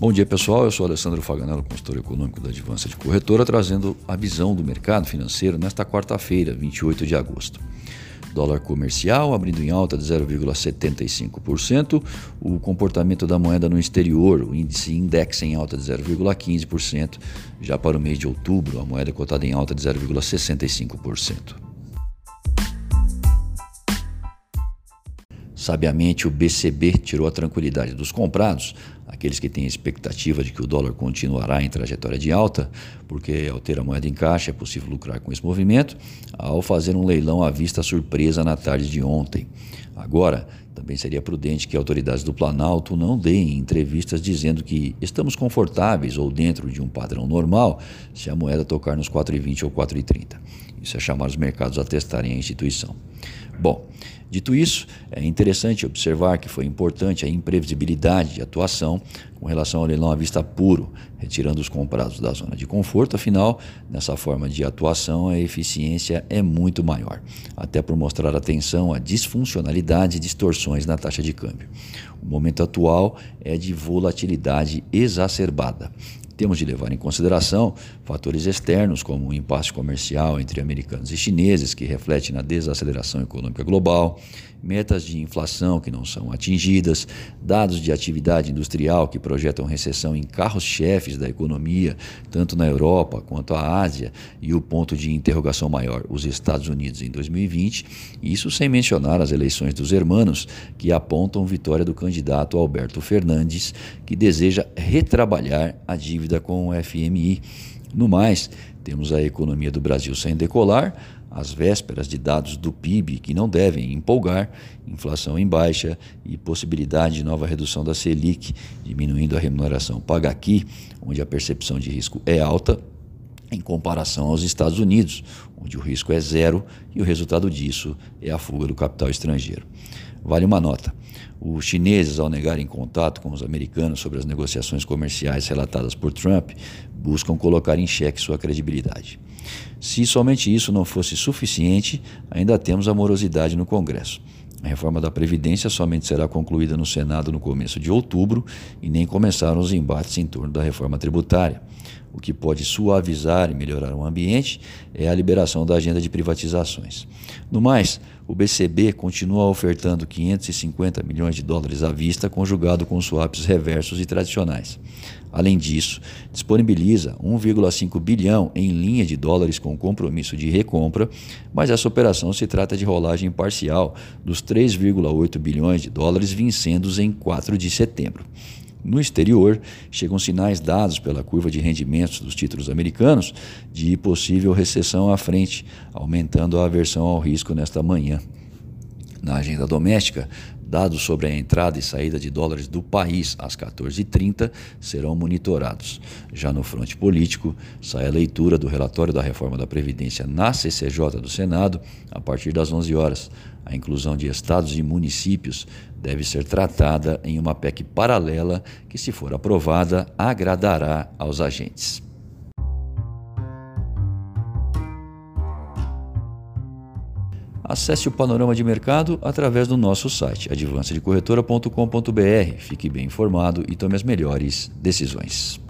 Bom dia pessoal, eu sou Alessandro Faganello, consultor econômico da Advança de Corretora, trazendo a visão do mercado financeiro nesta quarta-feira, 28 de agosto. Dólar comercial abrindo em alta de 0,75%, o comportamento da moeda no exterior, o índice index em alta de 0,15%, já para o mês de outubro, a moeda cotada em alta de 0,65%. Sabiamente, o BCB tirou a tranquilidade dos comprados, aqueles que têm expectativa de que o dólar continuará em trajetória de alta, porque ao ter a moeda em caixa é possível lucrar com esse movimento, ao fazer um leilão à vista surpresa na tarde de ontem. Agora, também seria prudente que autoridades do Planalto não deem entrevistas dizendo que estamos confortáveis ou dentro de um padrão normal se a moeda tocar nos 4,20 ou 4,30. Isso é chamar os mercados a testarem a instituição. Bom, dito isso, é interessante observar que foi importante a imprevisibilidade de atuação com relação ao leilão à vista puro, retirando os comprados da zona de conforto, afinal, nessa forma de atuação a eficiência é muito maior, até por mostrar atenção à disfuncionalidade e distorções na taxa de câmbio. O momento atual é de volatilidade exacerbada temos de levar em consideração fatores externos, como o impasse comercial entre americanos e chineses, que reflete na desaceleração econômica global, metas de inflação que não são atingidas, dados de atividade industrial que projetam recessão em carros-chefes da economia, tanto na Europa quanto a Ásia, e o ponto de interrogação maior, os Estados Unidos em 2020, isso sem mencionar as eleições dos hermanos, que apontam vitória do candidato Alberto Fernandes, que deseja retrabalhar a dívida com o FMI. No mais, temos a economia do Brasil sem decolar, às vésperas de dados do PIB que não devem empolgar, inflação em baixa e possibilidade de nova redução da Selic, diminuindo a remuneração paga aqui, onde a percepção de risco é alta, em comparação aos Estados Unidos, onde o risco é zero e o resultado disso é a fuga do capital estrangeiro. Vale uma nota. Os chineses, ao negarem contato com os americanos sobre as negociações comerciais relatadas por Trump, buscam colocar em xeque sua credibilidade. Se somente isso não fosse suficiente, ainda temos a morosidade no Congresso. A reforma da Previdência somente será concluída no Senado no começo de outubro e nem começaram os embates em torno da reforma tributária. O que pode suavizar e melhorar o ambiente é a liberação da agenda de privatizações. No mais, o BCB continua ofertando 550 milhões de dólares à vista, conjugado com swaps reversos e tradicionais. Além disso, disponibiliza 1,5 bilhão em linha de dólares com compromisso de recompra, mas essa operação se trata de rolagem parcial dos 3,8 bilhões de dólares vincendos em 4 de setembro. No exterior, chegam sinais dados pela curva de rendimentos dos títulos americanos de possível recessão à frente, aumentando a aversão ao risco nesta manhã. Na agenda doméstica, dados sobre a entrada e saída de dólares do país às 14h30 serão monitorados. Já no fronte político, sai a leitura do relatório da reforma da Previdência na CCJ do Senado a partir das 11 horas. A inclusão de estados e municípios deve ser tratada em uma PEC paralela que, se for aprovada, agradará aos agentes. Acesse o panorama de mercado através do nosso site advancedecorretora.com.br. Fique bem informado e tome as melhores decisões.